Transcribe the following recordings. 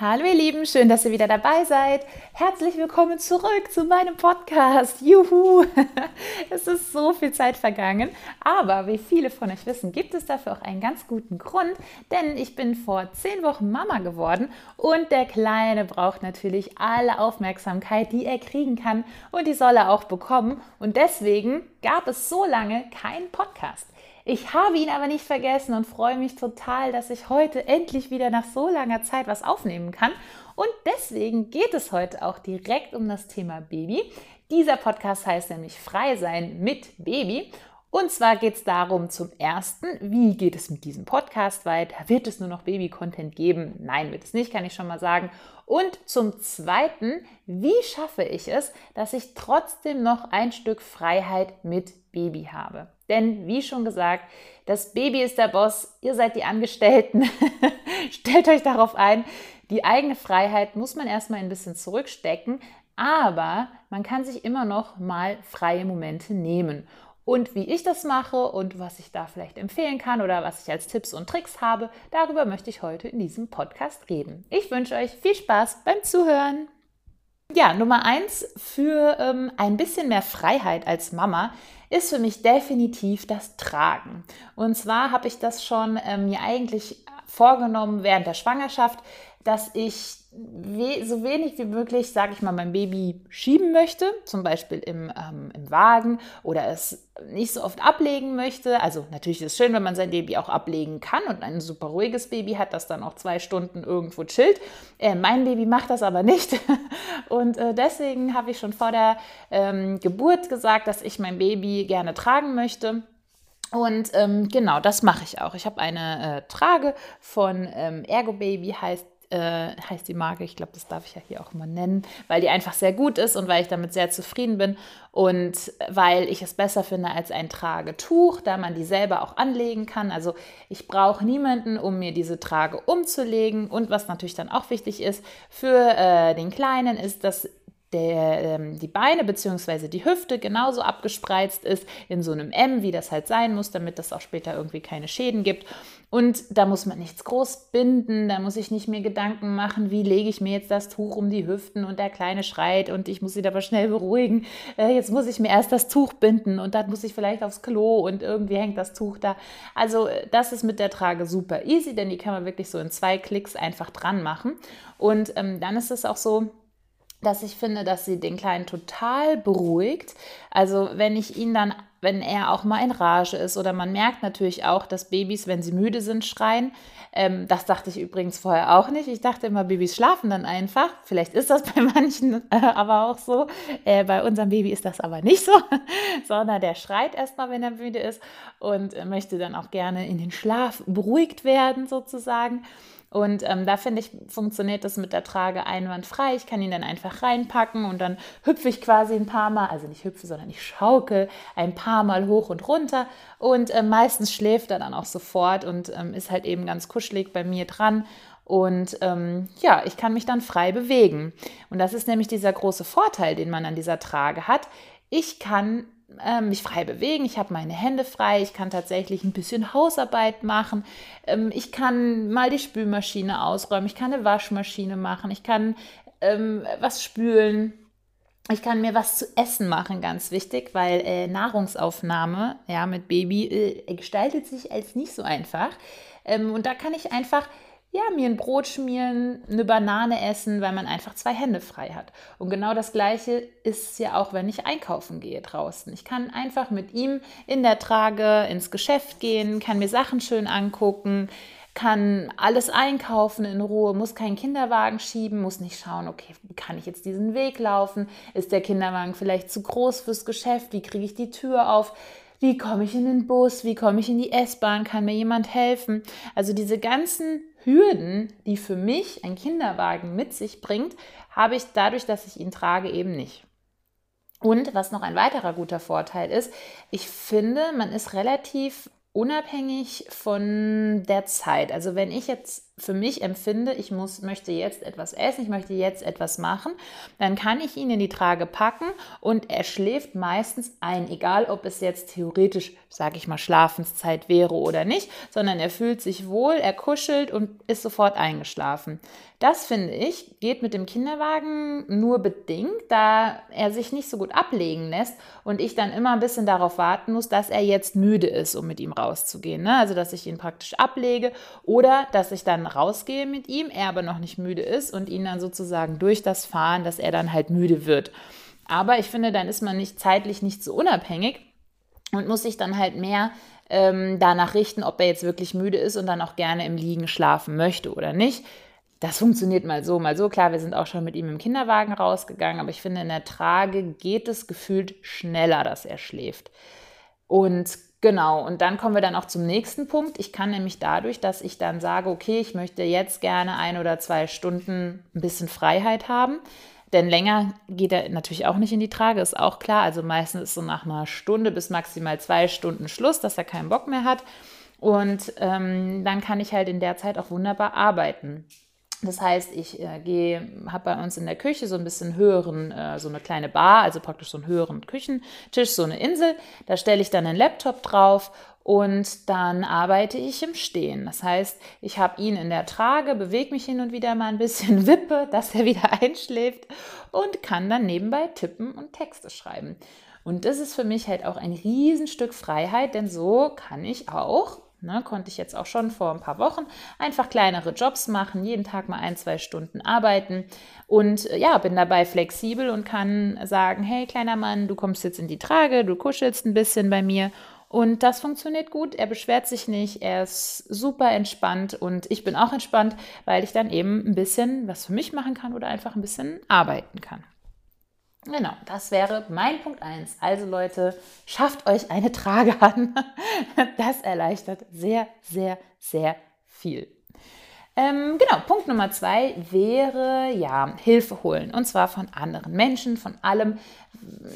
Hallo ihr Lieben, schön, dass ihr wieder dabei seid. Herzlich willkommen zurück zu meinem Podcast. Juhu! Es ist so viel Zeit vergangen, aber wie viele von euch wissen, gibt es dafür auch einen ganz guten Grund, denn ich bin vor zehn Wochen Mama geworden und der Kleine braucht natürlich alle Aufmerksamkeit, die er kriegen kann und die soll er auch bekommen und deswegen gab es so lange keinen Podcast. Ich habe ihn aber nicht vergessen und freue mich total, dass ich heute endlich wieder nach so langer Zeit was aufnehmen kann. Und deswegen geht es heute auch direkt um das Thema Baby. Dieser Podcast heißt nämlich Frei sein mit Baby. Und zwar geht es darum zum ersten, wie geht es mit diesem Podcast weiter? Wird es nur noch Baby-Content geben? Nein, wird es nicht, kann ich schon mal sagen. Und zum zweiten, wie schaffe ich es, dass ich trotzdem noch ein Stück Freiheit mit Baby habe? Denn wie schon gesagt, das Baby ist der Boss, ihr seid die Angestellten. Stellt euch darauf ein, die eigene Freiheit muss man erstmal ein bisschen zurückstecken, aber man kann sich immer noch mal freie Momente nehmen. Und wie ich das mache und was ich da vielleicht empfehlen kann oder was ich als Tipps und Tricks habe, darüber möchte ich heute in diesem Podcast reden. Ich wünsche euch viel Spaß beim Zuhören. Ja, Nummer eins für ähm, ein bisschen mehr Freiheit als Mama ist für mich definitiv das Tragen. Und zwar habe ich das schon ähm, mir eigentlich vorgenommen während der Schwangerschaft, dass ich we so wenig wie möglich, sage ich mal, mein Baby schieben möchte, zum Beispiel im, ähm, im Wagen oder es nicht so oft ablegen möchte. Also natürlich ist es schön, wenn man sein Baby auch ablegen kann und ein super ruhiges Baby hat, das dann auch zwei Stunden irgendwo chillt. Äh, mein Baby macht das aber nicht. Und äh, deswegen habe ich schon vor der ähm, Geburt gesagt, dass ich mein Baby gerne tragen möchte. Und ähm, genau, das mache ich auch. Ich habe eine äh, Trage von ähm, Ergo Baby, heißt äh, heißt die Marke. Ich glaube, das darf ich ja hier auch immer nennen, weil die einfach sehr gut ist und weil ich damit sehr zufrieden bin und weil ich es besser finde als ein Tragetuch, da man die selber auch anlegen kann. Also ich brauche niemanden, um mir diese Trage umzulegen. Und was natürlich dann auch wichtig ist für äh, den Kleinen, ist, dass der, ähm, die Beine bzw. die Hüfte genauso abgespreizt ist in so einem M, wie das halt sein muss, damit das auch später irgendwie keine Schäden gibt. Und da muss man nichts groß binden, da muss ich nicht mir Gedanken machen, wie lege ich mir jetzt das Tuch um die Hüften und der Kleine schreit und ich muss ihn aber schnell beruhigen. Äh, jetzt muss ich mir erst das Tuch binden und dann muss ich vielleicht aufs Klo und irgendwie hängt das Tuch da. Also äh, das ist mit der Trage super easy, denn die kann man wirklich so in zwei Klicks einfach dran machen. Und ähm, dann ist es auch so, dass ich finde, dass sie den Kleinen total beruhigt. Also wenn ich ihn dann, wenn er auch mal in Rage ist oder man merkt natürlich auch, dass Babys, wenn sie müde sind, schreien. Ähm, das dachte ich übrigens vorher auch nicht. Ich dachte immer, Babys schlafen dann einfach. Vielleicht ist das bei manchen äh, aber auch so. Äh, bei unserem Baby ist das aber nicht so, sondern der schreit erstmal, wenn er müde ist und möchte dann auch gerne in den Schlaf beruhigt werden sozusagen. Und ähm, da finde ich, funktioniert das mit der Trage einwandfrei. Ich kann ihn dann einfach reinpacken und dann hüpfe ich quasi ein paar Mal, also nicht hüpfe, sondern ich schaukel ein paar Mal hoch und runter. Und äh, meistens schläft er dann auch sofort und ähm, ist halt eben ganz kuschelig bei mir dran. Und ähm, ja, ich kann mich dann frei bewegen. Und das ist nämlich dieser große Vorteil, den man an dieser Trage hat. Ich kann ähm, mich frei bewegen, ich habe meine Hände frei, ich kann tatsächlich ein bisschen Hausarbeit machen, ähm, ich kann mal die Spülmaschine ausräumen, ich kann eine Waschmaschine machen, ich kann ähm, was spülen, ich kann mir was zu essen machen, ganz wichtig, weil äh, Nahrungsaufnahme ja, mit Baby äh, gestaltet sich als nicht so einfach. Ähm, und da kann ich einfach ja, mir ein Brot schmieren, eine Banane essen, weil man einfach zwei Hände frei hat. Und genau das Gleiche ist ja auch, wenn ich einkaufen gehe draußen. Ich kann einfach mit ihm in der Trage ins Geschäft gehen, kann mir Sachen schön angucken, kann alles einkaufen in Ruhe, muss keinen Kinderwagen schieben, muss nicht schauen, okay, kann ich jetzt diesen Weg laufen? Ist der Kinderwagen vielleicht zu groß fürs Geschäft? Wie kriege ich die Tür auf? Wie komme ich in den Bus? Wie komme ich in die S-Bahn? Kann mir jemand helfen? Also diese ganzen Hürden, die für mich ein Kinderwagen mit sich bringt, habe ich dadurch, dass ich ihn trage, eben nicht. Und was noch ein weiterer guter Vorteil ist, ich finde, man ist relativ unabhängig von der Zeit. Also wenn ich jetzt für mich empfinde, ich muss, möchte jetzt etwas essen, ich möchte jetzt etwas machen, dann kann ich ihn in die Trage packen und er schläft meistens ein, egal ob es jetzt theoretisch, sage ich mal, Schlafenszeit wäre oder nicht, sondern er fühlt sich wohl, er kuschelt und ist sofort eingeschlafen. Das finde ich, geht mit dem Kinderwagen nur bedingt, da er sich nicht so gut ablegen lässt und ich dann immer ein bisschen darauf warten muss, dass er jetzt müde ist, um mit ihm rauszugehen. Ne? Also, dass ich ihn praktisch ablege oder dass ich dann rausgehe mit ihm, er aber noch nicht müde ist und ihn dann sozusagen durch das Fahren, dass er dann halt müde wird. Aber ich finde, dann ist man nicht zeitlich nicht so unabhängig und muss sich dann halt mehr ähm, danach richten, ob er jetzt wirklich müde ist und dann auch gerne im Liegen schlafen möchte oder nicht. Das funktioniert mal so, mal so. Klar, wir sind auch schon mit ihm im Kinderwagen rausgegangen, aber ich finde, in der Trage geht es gefühlt schneller, dass er schläft. Und genau, und dann kommen wir dann auch zum nächsten Punkt. Ich kann nämlich dadurch, dass ich dann sage, okay, ich möchte jetzt gerne ein oder zwei Stunden ein bisschen Freiheit haben, denn länger geht er natürlich auch nicht in die Trage, ist auch klar. Also meistens ist so nach einer Stunde bis maximal zwei Stunden Schluss, dass er keinen Bock mehr hat. Und ähm, dann kann ich halt in der Zeit auch wunderbar arbeiten. Das heißt, ich äh, gehe, habe bei uns in der Küche so ein bisschen höheren, äh, so eine kleine Bar, also praktisch so einen höheren Küchentisch, so eine Insel. Da stelle ich dann einen Laptop drauf und dann arbeite ich im Stehen. Das heißt, ich habe ihn in der Trage, bewege mich hin und wieder mal ein bisschen, wippe, dass er wieder einschläft und kann dann nebenbei tippen und Texte schreiben. Und das ist für mich halt auch ein Riesenstück Freiheit, denn so kann ich auch Ne, konnte ich jetzt auch schon vor ein paar Wochen einfach kleinere Jobs machen, jeden Tag mal ein, zwei Stunden arbeiten und äh, ja, bin dabei flexibel und kann sagen, hey kleiner Mann, du kommst jetzt in die Trage, du kuschelst ein bisschen bei mir und das funktioniert gut. Er beschwert sich nicht, er ist super entspannt und ich bin auch entspannt, weil ich dann eben ein bisschen was für mich machen kann oder einfach ein bisschen arbeiten kann. Genau, das wäre mein Punkt 1. Also Leute, schafft euch eine Trage an. Das erleichtert sehr, sehr, sehr viel. Ähm, genau, Punkt Nummer zwei wäre ja Hilfe holen und zwar von anderen Menschen, von allem,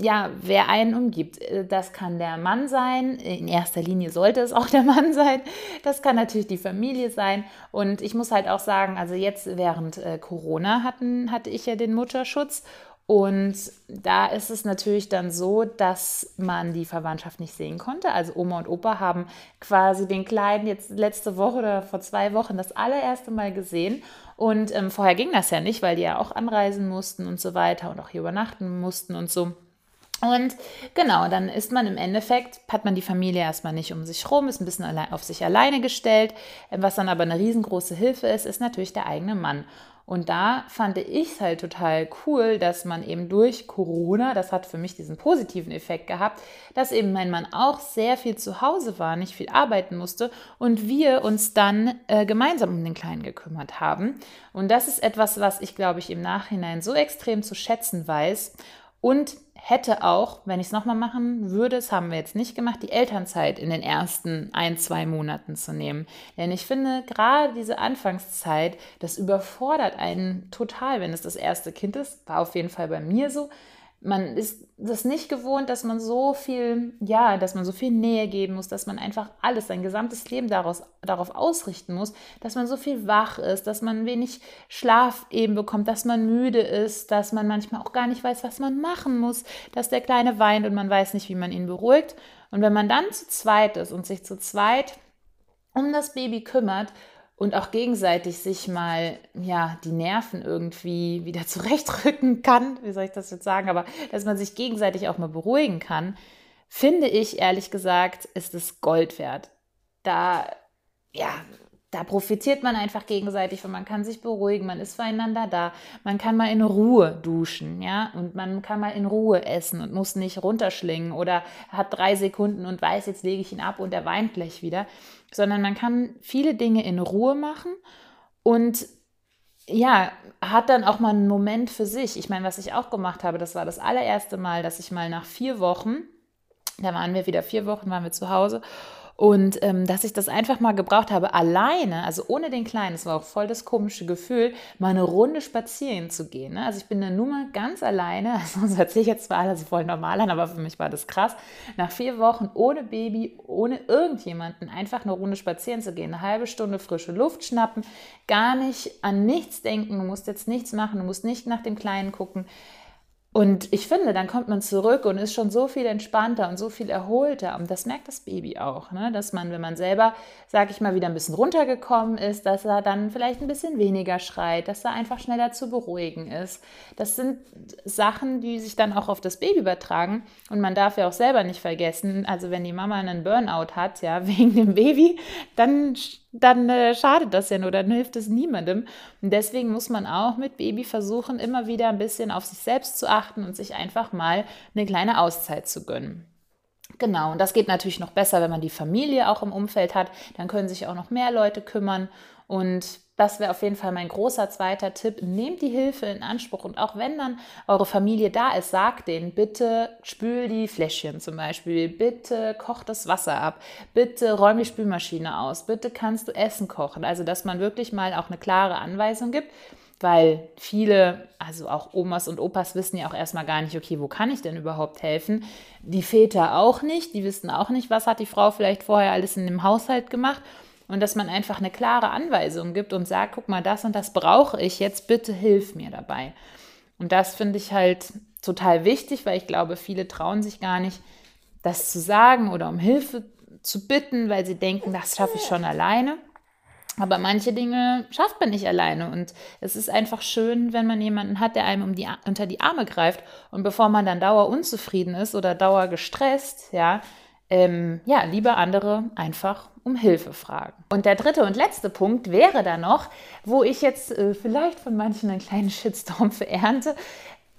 ja, wer einen umgibt. Das kann der Mann sein, in erster Linie sollte es auch der Mann sein. Das kann natürlich die Familie sein und ich muss halt auch sagen, also jetzt während äh, Corona hatten, hatte ich ja den Mutterschutz und da ist es natürlich dann so, dass man die Verwandtschaft nicht sehen konnte. Also Oma und Opa haben quasi den Kleinen jetzt letzte Woche oder vor zwei Wochen das allererste Mal gesehen. Und ähm, vorher ging das ja nicht, weil die ja auch anreisen mussten und so weiter und auch hier übernachten mussten und so. Und genau, dann ist man im Endeffekt, hat man die Familie erstmal nicht um sich rum, ist ein bisschen auf sich alleine gestellt. Was dann aber eine riesengroße Hilfe ist, ist natürlich der eigene Mann. Und da fand ich es halt total cool, dass man eben durch Corona, das hat für mich diesen positiven Effekt gehabt, dass eben mein Mann auch sehr viel zu Hause war, nicht viel arbeiten musste und wir uns dann äh, gemeinsam um den Kleinen gekümmert haben. Und das ist etwas, was ich, glaube ich, im Nachhinein so extrem zu schätzen weiß und hätte auch, wenn ich es nochmal machen würde, das haben wir jetzt nicht gemacht, die Elternzeit in den ersten ein, zwei Monaten zu nehmen. Denn ich finde, gerade diese Anfangszeit, das überfordert einen total, wenn es das erste Kind ist. War auf jeden Fall bei mir so man ist das nicht gewohnt, dass man so viel, ja, dass man so viel Nähe geben muss, dass man einfach alles, sein gesamtes Leben daraus, darauf ausrichten muss, dass man so viel wach ist, dass man wenig Schlaf eben bekommt, dass man müde ist, dass man manchmal auch gar nicht weiß, was man machen muss, dass der Kleine weint und man weiß nicht, wie man ihn beruhigt. Und wenn man dann zu zweit ist und sich zu zweit um das Baby kümmert und auch gegenseitig sich mal ja die Nerven irgendwie wieder zurechtrücken kann, wie soll ich das jetzt sagen, aber dass man sich gegenseitig auch mal beruhigen kann, finde ich ehrlich gesagt, ist es Gold wert. Da ja, da profitiert man einfach gegenseitig und man kann sich beruhigen, man ist füreinander da, man kann mal in Ruhe duschen, ja, und man kann mal in Ruhe essen und muss nicht runterschlingen oder hat drei Sekunden und weiß, jetzt lege ich ihn ab und er weint gleich wieder, sondern man kann viele Dinge in Ruhe machen und ja, hat dann auch mal einen Moment für sich. Ich meine, was ich auch gemacht habe, das war das allererste Mal, dass ich mal nach vier Wochen, da waren wir wieder vier Wochen, waren wir zu Hause Und ähm, dass ich das einfach mal gebraucht habe, alleine, also ohne den Kleinen, es war auch voll das komische Gefühl, mal eine Runde spazieren zu gehen. Ne? Also ich bin dann nur mal ganz alleine, also das hört sich jetzt zwar alles voll normal an, aber für mich war das krass, nach vier Wochen ohne Baby, ohne irgendjemanden, einfach eine Runde spazieren zu gehen, eine halbe Stunde frische Luft schnappen, gar nicht an nichts denken, du musst jetzt nichts machen, du musst nicht nach dem Kleinen gucken und ich finde, dann kommt man zurück und ist schon so viel entspannter und so viel erholter. Und das merkt das Baby auch, ne? dass man, wenn man selber, sag ich mal, wieder ein bisschen runtergekommen ist, dass er dann vielleicht ein bisschen weniger schreit, dass er einfach schneller zu beruhigen ist. Das sind Sachen, die sich dann auch auf das Baby übertragen. Und man darf ja auch selber nicht vergessen, also wenn die Mama einen Burnout hat, ja, wegen dem Baby, dann dann äh, schadet das ja nur, dann hilft es niemandem. Und deswegen muss man auch mit Baby versuchen, immer wieder ein bisschen auf sich selbst zu achten und sich einfach mal eine kleine Auszeit zu gönnen. Genau, und das geht natürlich noch besser, wenn man die Familie auch im Umfeld hat. Dann können sich auch noch mehr Leute kümmern. Und das wäre auf jeden Fall mein großer zweiter Tipp. Nehmt die Hilfe in Anspruch und auch wenn dann eure Familie da ist, sagt denen, bitte spül die Fläschchen zum Beispiel, bitte koch das Wasser ab, bitte räum die Spülmaschine aus, bitte kannst du Essen kochen. Also, dass man wirklich mal auch eine klare Anweisung gibt, weil viele, also auch Omas und Opas wissen ja auch erstmal gar nicht, okay, wo kann ich denn überhaupt helfen? Die Väter auch nicht, die wissen auch nicht, was hat die Frau vielleicht vorher alles in dem Haushalt gemacht. Und dass man einfach eine klare Anweisung gibt und sagt, guck mal, das und das brauche ich jetzt, bitte hilf mir dabei. Und das finde ich halt total wichtig, weil ich glaube, viele trauen sich gar nicht, das zu sagen oder um Hilfe zu bitten, weil sie denken, das schaffe ich schon alleine. Aber manche Dinge schafft man nicht alleine. Und es ist einfach schön, wenn man jemanden hat, der einem um die, unter die Arme greift. Und bevor man dann dauer unzufrieden ist oder dauer gestresst, ja, ähm, ja, lieber andere einfach um Hilfe fragen. Und der dritte und letzte Punkt wäre dann noch, wo ich jetzt äh, vielleicht von manchen einen kleinen Shitstorm verernte,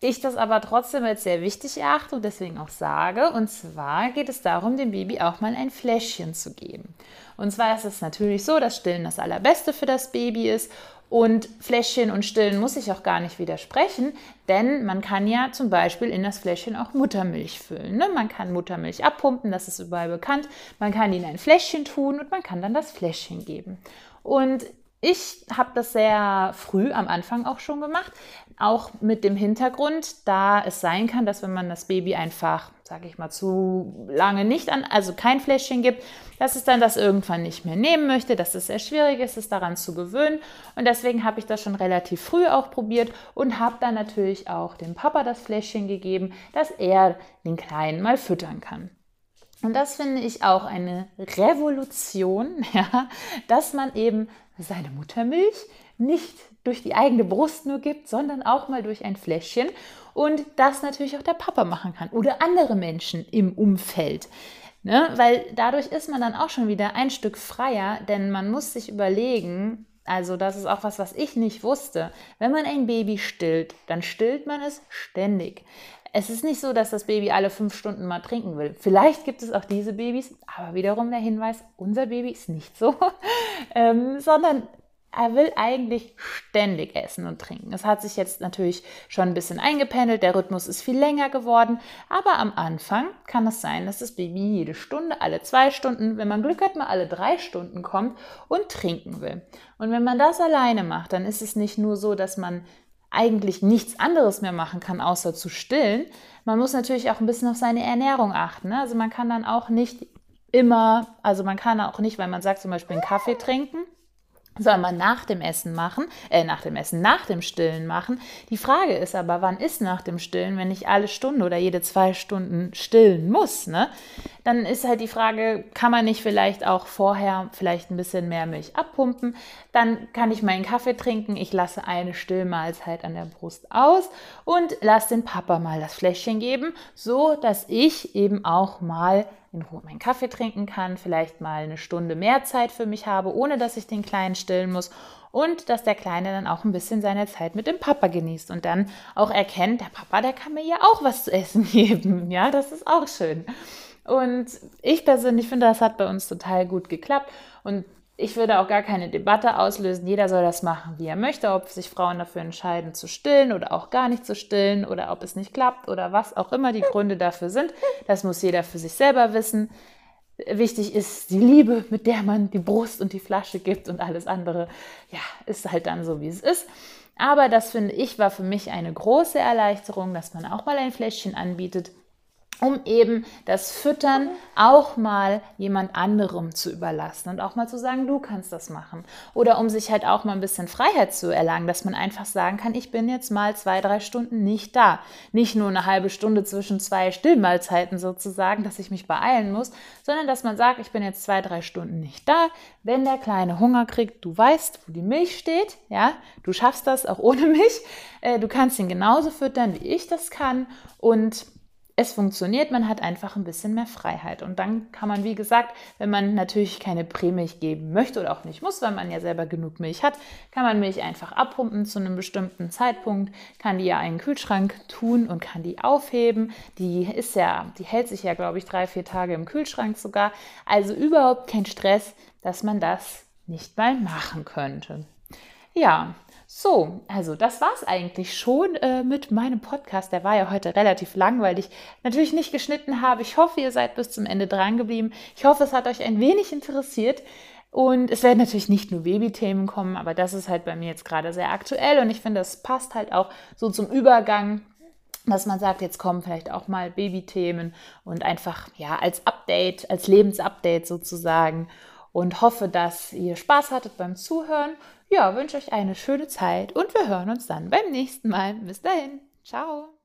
ich das aber trotzdem als sehr wichtig erachte und deswegen auch sage. Und zwar geht es darum, dem Baby auch mal ein Fläschchen zu geben. Und zwar ist es natürlich so, dass Stillen das Allerbeste für das Baby ist und Fläschchen und Stillen muss ich auch gar nicht widersprechen, denn man kann ja zum Beispiel in das Fläschchen auch Muttermilch füllen. Ne? Man kann Muttermilch abpumpen, das ist überall bekannt. Man kann ihn in ein Fläschchen tun und man kann dann das Fläschchen geben. Und ich habe das sehr früh am Anfang auch schon gemacht, auch mit dem Hintergrund, da es sein kann, dass wenn man das Baby einfach, sage ich mal, zu lange nicht an, also kein Fläschchen gibt, dass es dann das irgendwann nicht mehr nehmen möchte, dass es sehr schwierig ist, es daran zu gewöhnen. Und deswegen habe ich das schon relativ früh auch probiert und habe dann natürlich auch dem Papa das Fläschchen gegeben, dass er den Kleinen mal füttern kann. Und das finde ich auch eine Revolution, ja, dass man eben seine Muttermilch nicht durch die eigene Brust nur gibt, sondern auch mal durch ein Fläschchen und das natürlich auch der Papa machen kann oder andere Menschen im Umfeld. Ne? Weil dadurch ist man dann auch schon wieder ein Stück freier, denn man muss sich überlegen, also das ist auch was, was ich nicht wusste. Wenn man ein Baby stillt, dann stillt man es ständig. Es ist nicht so, dass das Baby alle fünf Stunden mal trinken will. Vielleicht gibt es auch diese Babys, aber wiederum der Hinweis, unser Baby ist nicht so, ähm, sondern er will eigentlich ständig essen und trinken. Es hat sich jetzt natürlich schon ein bisschen eingependelt, der Rhythmus ist viel länger geworden, aber am Anfang kann es sein, dass das Baby jede Stunde, alle zwei Stunden, wenn man Glück hat, mal alle drei Stunden kommt und trinken will. Und wenn man das alleine macht, dann ist es nicht nur so, dass man eigentlich nichts anderes mehr machen kann, außer zu stillen. Man muss natürlich auch ein bisschen auf seine Ernährung achten. Ne? Also man kann dann auch nicht immer, also man kann auch nicht, weil man sagt zum Beispiel einen Kaffee trinken, soll man nach dem Essen machen, äh, nach dem Essen, nach dem Stillen machen. Die Frage ist aber, wann ist nach dem Stillen, wenn ich alle Stunde oder jede zwei Stunden stillen muss, ne? Dann ist halt die Frage, kann man nicht vielleicht auch vorher vielleicht ein bisschen mehr Milch abpumpen? Dann kann ich meinen Kaffee trinken, ich lasse eine Stillmahlzeit an der Brust aus und lasse den Papa mal das Fläschchen geben, so dass ich eben auch mal in Ruhe meinen Kaffee trinken kann, vielleicht mal eine Stunde mehr Zeit für mich habe, ohne dass ich den Kleinen stillen muss und dass der Kleine dann auch ein bisschen seine Zeit mit dem Papa genießt und dann auch erkennt, der Papa, der kann mir ja auch was zu essen geben. Ja, das ist auch schön. Und ich persönlich finde, das hat bei uns total gut geklappt und ich würde auch gar keine Debatte auslösen. Jeder soll das machen, wie er möchte, ob sich Frauen dafür entscheiden, zu stillen oder auch gar nicht zu stillen oder ob es nicht klappt oder was auch immer die Gründe dafür sind. Das muss jeder für sich selber wissen. Wichtig ist die Liebe, mit der man die Brust und die Flasche gibt und alles andere, ja, ist halt dann so, wie es ist. Aber das finde ich war für mich eine große Erleichterung, dass man auch mal ein Fläschchen anbietet, um eben das Füttern auch mal jemand anderem zu überlassen und auch mal zu sagen, du kannst das machen. Oder um sich halt auch mal ein bisschen Freiheit zu erlangen, dass man einfach sagen kann, ich bin jetzt mal zwei, drei Stunden nicht da. Nicht nur eine halbe Stunde zwischen zwei Stillmahlzeiten sozusagen, dass ich mich beeilen muss, sondern dass man sagt, ich bin jetzt zwei, drei Stunden nicht da. Wenn der Kleine Hunger kriegt, du weißt, wo die Milch steht, ja, du schaffst das auch ohne mich. Äh, du kannst ihn genauso füttern, wie ich das kann und es funktioniert, man hat einfach ein bisschen mehr Freiheit. Und dann kann man, wie gesagt, wenn man natürlich keine Prämilch geben möchte oder auch nicht muss, weil man ja selber genug Milch hat, kann man Milch einfach abpumpen zu einem bestimmten Zeitpunkt, kann die ja in den Kühlschrank tun und kann die aufheben. Die ist ja, die hält sich ja, glaube ich, drei, vier Tage im Kühlschrank sogar. Also überhaupt kein Stress, dass man das nicht mal machen könnte. Ja, so, also das war es eigentlich schon äh, mit meinem Podcast. Der war ja heute relativ lang, weil ich natürlich nicht geschnitten habe. Ich hoffe, ihr seid bis zum Ende dran geblieben. Ich hoffe, es hat euch ein wenig interessiert. Und es werden natürlich nicht nur Babythemen kommen, aber das ist halt bei mir jetzt gerade sehr aktuell und ich finde, das passt halt auch so zum Übergang dass man sagt, jetzt kommen vielleicht auch mal Babythemen und einfach ja als Update, als Lebensupdate sozusagen und hoffe, dass ihr Spaß hattet beim Zuhören ja, wünsche euch eine schöne Zeit und wir hören uns dann beim nächsten Mal. Bis dahin. Ciao.